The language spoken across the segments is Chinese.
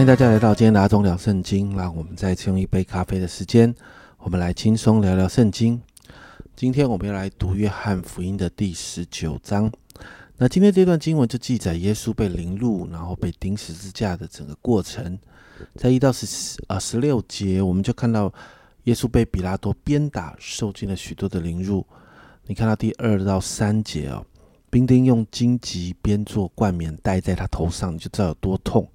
欢迎大家来到今天的阿忠聊圣经。让我们再次用一杯咖啡的时间，我们来轻松聊聊圣经。今天我们要来读约翰福音的第十九章。那今天这段经文就记载耶稣被凌辱，然后被钉十字架的整个过程。在一到十啊十六节，我们就看到耶稣被比拉多鞭打，受尽了许多的凌辱。你看到第二到三节哦，兵丁用荆棘编做冠冕戴在他头上，你就知道有多痛。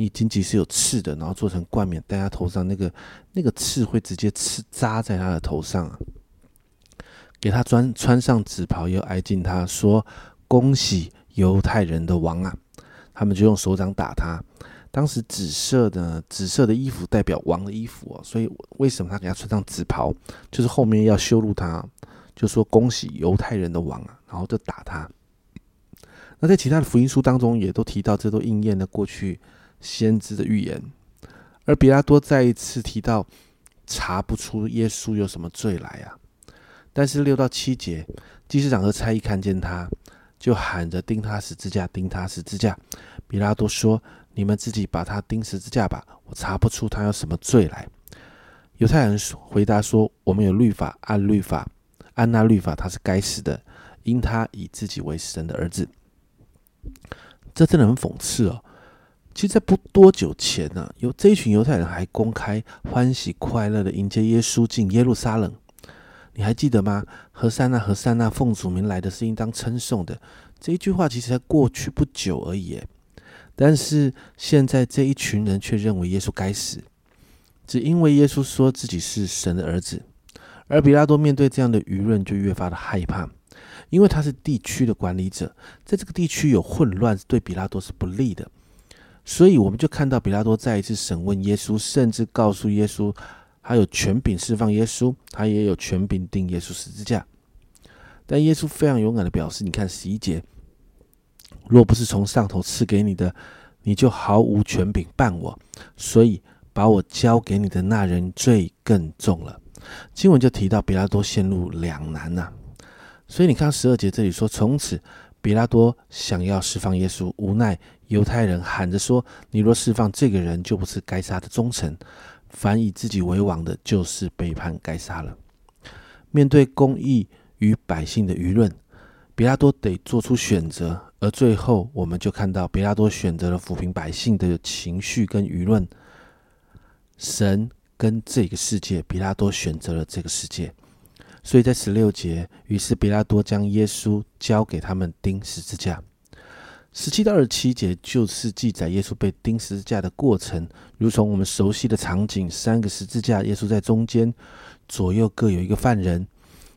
你荆棘是有刺的，然后做成冠冕戴他头上，那个那个刺会直接刺扎在他的头上啊。给他穿穿上紫袍，又挨近他说：“恭喜犹太人的王啊！”他们就用手掌打他。当时紫色的紫色的衣服代表王的衣服哦，所以为什么他给他穿上紫袍，就是后面要羞辱他，就说恭喜犹太人的王啊，然后就打他。那在其他的福音书当中也都提到，这都应验了过去先知的预言。而比拉多再一次提到，查不出耶稣有什么罪来啊。但是六到七节，祭司长和差役看见他，就喊着钉他十字架，钉他十字架。比拉多说。你们自己把他钉十字架吧，我查不出他有什么罪来。犹太人回答说：“我们有律法，按律法，按那律法，他是该死的，因他以自己为神的儿子。”这真的很讽刺哦。其实，在不多久前呢，有这一群犹太人还公开欢喜快乐的迎接耶稣进耶路撒冷。你还记得吗？何塞纳，何塞纳，奉主名来的是应当称颂的。这一句话其实才过去不久而已。但是现在这一群人却认为耶稣该死，只因为耶稣说自己是神的儿子。而比拉多面对这样的舆论就越发的害怕，因为他是地区的管理者，在这个地区有混乱对比拉多是不利的。所以我们就看到比拉多再一次审问耶稣，甚至告诉耶稣，他有权柄释放耶稣，他也有权柄定耶稣十字架。但耶稣非常勇敢的表示：“你看十一节。”若不是从上头赐给你的，你就毫无权柄办我。所以把我交给你的那人罪更重了。经文就提到比拉多陷入两难呐。所以你看十二节这里说，从此比拉多想要释放耶稣，无奈犹太人喊着说：“你若释放这个人，就不是该杀的忠臣；凡以自己为王的，就是背叛该杀了。”面对公义与百姓的舆论，比拉多得做出选择。而最后，我们就看到比拉多选择了抚平百姓的情绪跟舆论，神跟这个世界，比拉多选择了这个世界。所以在十六节，于是比拉多将耶稣交给他们钉十字架。十七到二十七节就是记载耶稣被钉十字架的过程，如同我们熟悉的场景：三个十字架，耶稣在中间，左右各有一个犯人。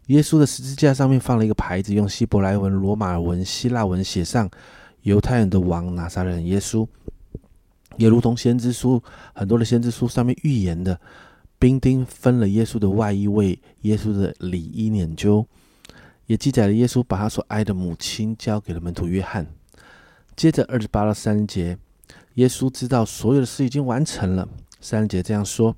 耶稣的十字架上面放了一个牌子，用希伯来文、罗马文、希腊文写上“犹太人的王拿撒勒耶稣”，也如同先知书很多的先知书上面预言的，兵丁分了耶稣的外衣为耶稣的里衣捻揪，也记载了耶稣把他所爱的母亲交给了门徒约翰。接着二十八到三十节，耶稣知道所有的事已经完成了。三节这样说：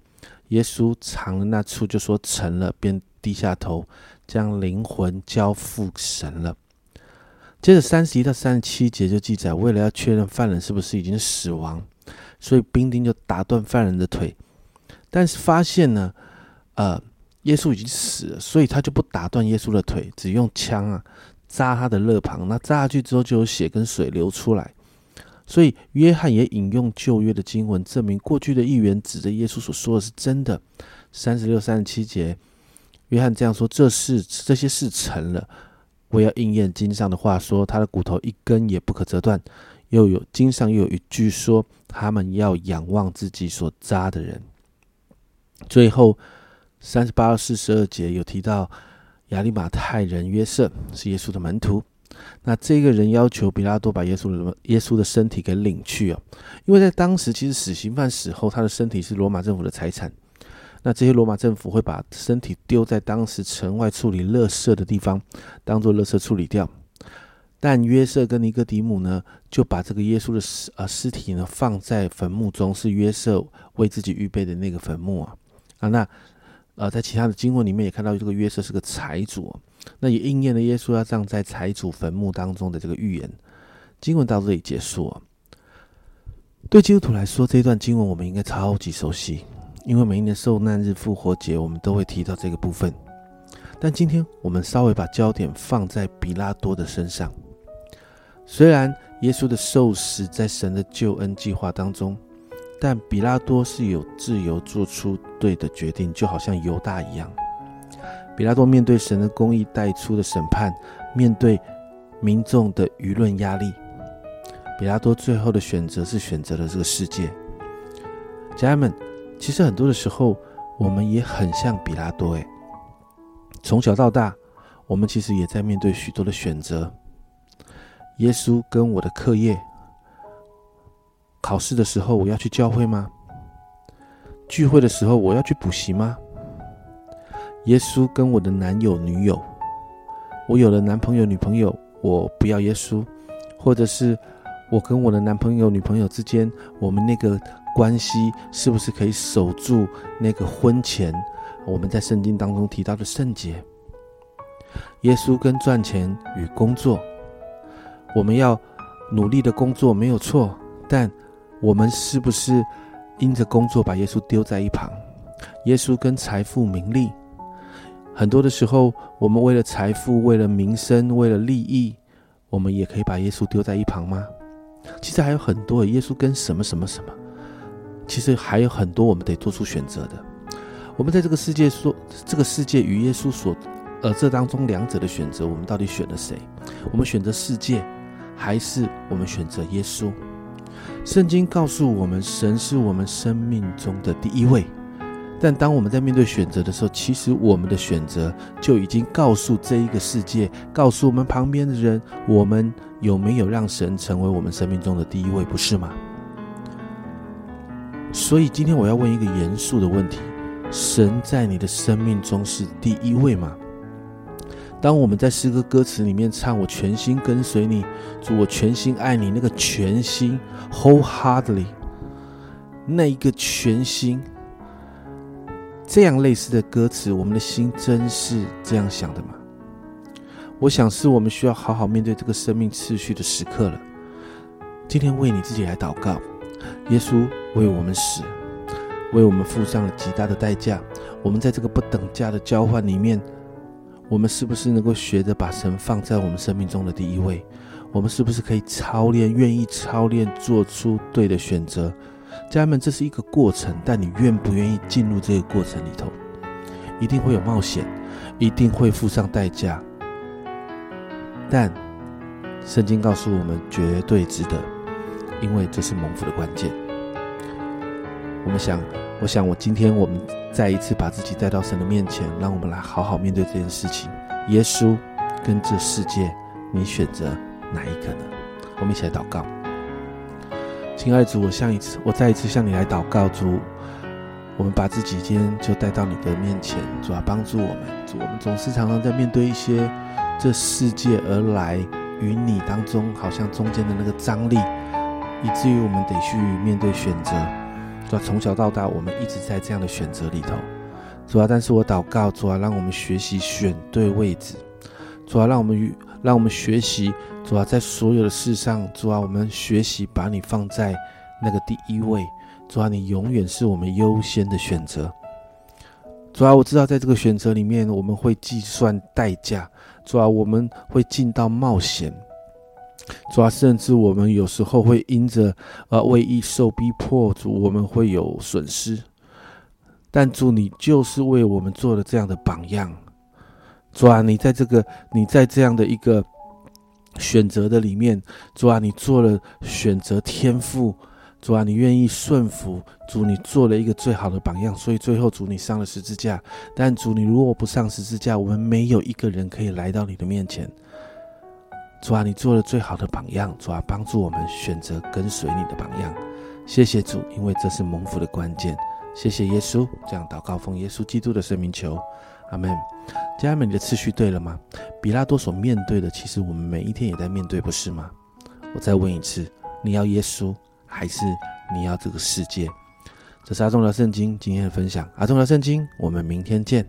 耶稣尝了那处，就说成了，便低下头。将灵魂交付神了。接着三十一到三十七节就记载，为了要确认犯人是不是已经死亡，所以兵丁就打断犯人的腿。但是发现呢，呃，耶稣已经死了，所以他就不打断耶稣的腿，只用枪啊扎他的肋旁。那扎下去之后，就有血跟水流出来。所以约翰也引用旧约的经文，证明过去的预言指着耶稣所说的是真的。三十六、三十七节。约翰这样说：“这事这些事成了，我要应验经上的话，说他的骨头一根也不可折断。又有经上又有一句说，他们要仰望自己所扎的人。”最后三十八到四十二节有提到亚利马太人约瑟是耶稣的门徒，那这个人要求比拉多把耶稣的耶稣的身体给领去哦，因为在当时其实死刑犯死后，他的身体是罗马政府的财产。那这些罗马政府会把身体丢在当时城外处理垃圾的地方，当做垃圾处理掉。但约瑟跟尼哥底姆呢，就把这个耶稣的尸呃尸体呢放在坟墓中，是约瑟为自己预备的那个坟墓啊啊。那呃，在其他的经文里面也看到这个约瑟是个财主，那也应验了耶稣要葬在财主坟墓当中的这个预言。经文到这里结束。对基督徒来说，这一段经文我们应该超级熟悉，因为每一年受难日、复活节，我们都会提到这个部分。但今天我们稍微把焦点放在比拉多的身上。虽然耶稣的受死在神的救恩计划当中，但比拉多是有自由做出对的决定，就好像犹大一样。比拉多面对神的公义带出的审判，面对民众的舆论压力，比拉多最后的选择是选择了这个世界。家人们，其实很多的时候，我们也很像比拉多。诶，从小到大，我们其实也在面对许多的选择。耶稣跟我的课业，考试的时候我要去教会吗？聚会的时候我要去补习吗？耶稣跟我的男友女友，我有了男朋友女朋友，我不要耶稣，或者是我跟我的男朋友女朋友之间，我们那个关系是不是可以守住那个婚前我们在圣经当中提到的圣洁？耶稣跟赚钱与工作。我们要努力的工作没有错，但我们是不是因着工作把耶稣丢在一旁？耶稣跟财富、名利，很多的时候，我们为了财富、为了名声、为了利益，我们也可以把耶稣丢在一旁吗？其实还有很多，耶稣跟什么什么什么，其实还有很多我们得做出选择的。我们在这个世界说，这个世界与耶稣所，呃，这当中两者的选择，我们到底选了谁？我们选择世界。还是我们选择耶稣？圣经告诉我们，神是我们生命中的第一位。但当我们在面对选择的时候，其实我们的选择就已经告诉这一个世界，告诉我们旁边的人，我们有没有让神成为我们生命中的第一位，不是吗？所以今天我要问一个严肃的问题：神在你的生命中是第一位吗？当我们在诗歌歌词里面唱“我全心跟随你，主，我全心爱你”，那个全心 （wholeheartedly），那一个全心，这样类似的歌词，我们的心真是这样想的吗？我想是我们需要好好面对这个生命次序的时刻了。今天为你自己来祷告，耶稣为我们死，为我们付上了极大的代价。我们在这个不等价的交换里面。我们是不是能够学着把神放在我们生命中的第一位？我们是不是可以操练，愿意操练，做出对的选择？家人们，这是一个过程，但你愿不愿意进入这个过程里头？一定会有冒险，一定会付上代价，但圣经告诉我们，绝对值得，因为这是蒙福的关键。我们想。我想，我今天我们再一次把自己带到神的面前，让我们来好好面对这件事情。耶稣跟这世界，你选择哪一个呢？我们一起来祷告。亲爱的主，我向一次，我再一次向你来祷告，主，我们把自己今天就带到你的面前，主啊，帮助我们。主，我们总是常常在面对一些这世界而来与你当中，好像中间的那个张力，以至于我们得去面对选择。主啊，从小到大，我们一直在这样的选择里头。主啊，但是我祷告，主啊，让我们学习选对位置。主啊，让我们与让我们学习，主啊，在所有的事上，主啊，我们学习把你放在那个第一位。主啊，你永远是我们优先的选择。主啊，我知道在这个选择里面，我们会计算代价。主啊，我们会尽到冒险。主啊，甚至我们有时候会因着呃为义受逼迫，主我们会有损失。但主你就是为我们做了这样的榜样。主啊，你在这个你在这样的一个选择的里面，主啊，你做了选择天赋。主啊，你愿意顺服。主你做了一个最好的榜样，所以最后主你上了十字架。但主你如果不上十字架，我们没有一个人可以来到你的面前。主啊，你做了最好的榜样，主啊，帮助我们选择跟随你的榜样。谢谢主，因为这是蒙福的关键。谢谢耶稣，这样祷告奉耶稣基督的圣名求，阿门。家人们，你的次序对了吗？比拉多所面对的，其实我们每一天也在面对，不是吗？我再问一次，你要耶稣，还是你要这个世界？这是阿忠聊圣经今天的分享，阿忠聊圣经，我们明天见。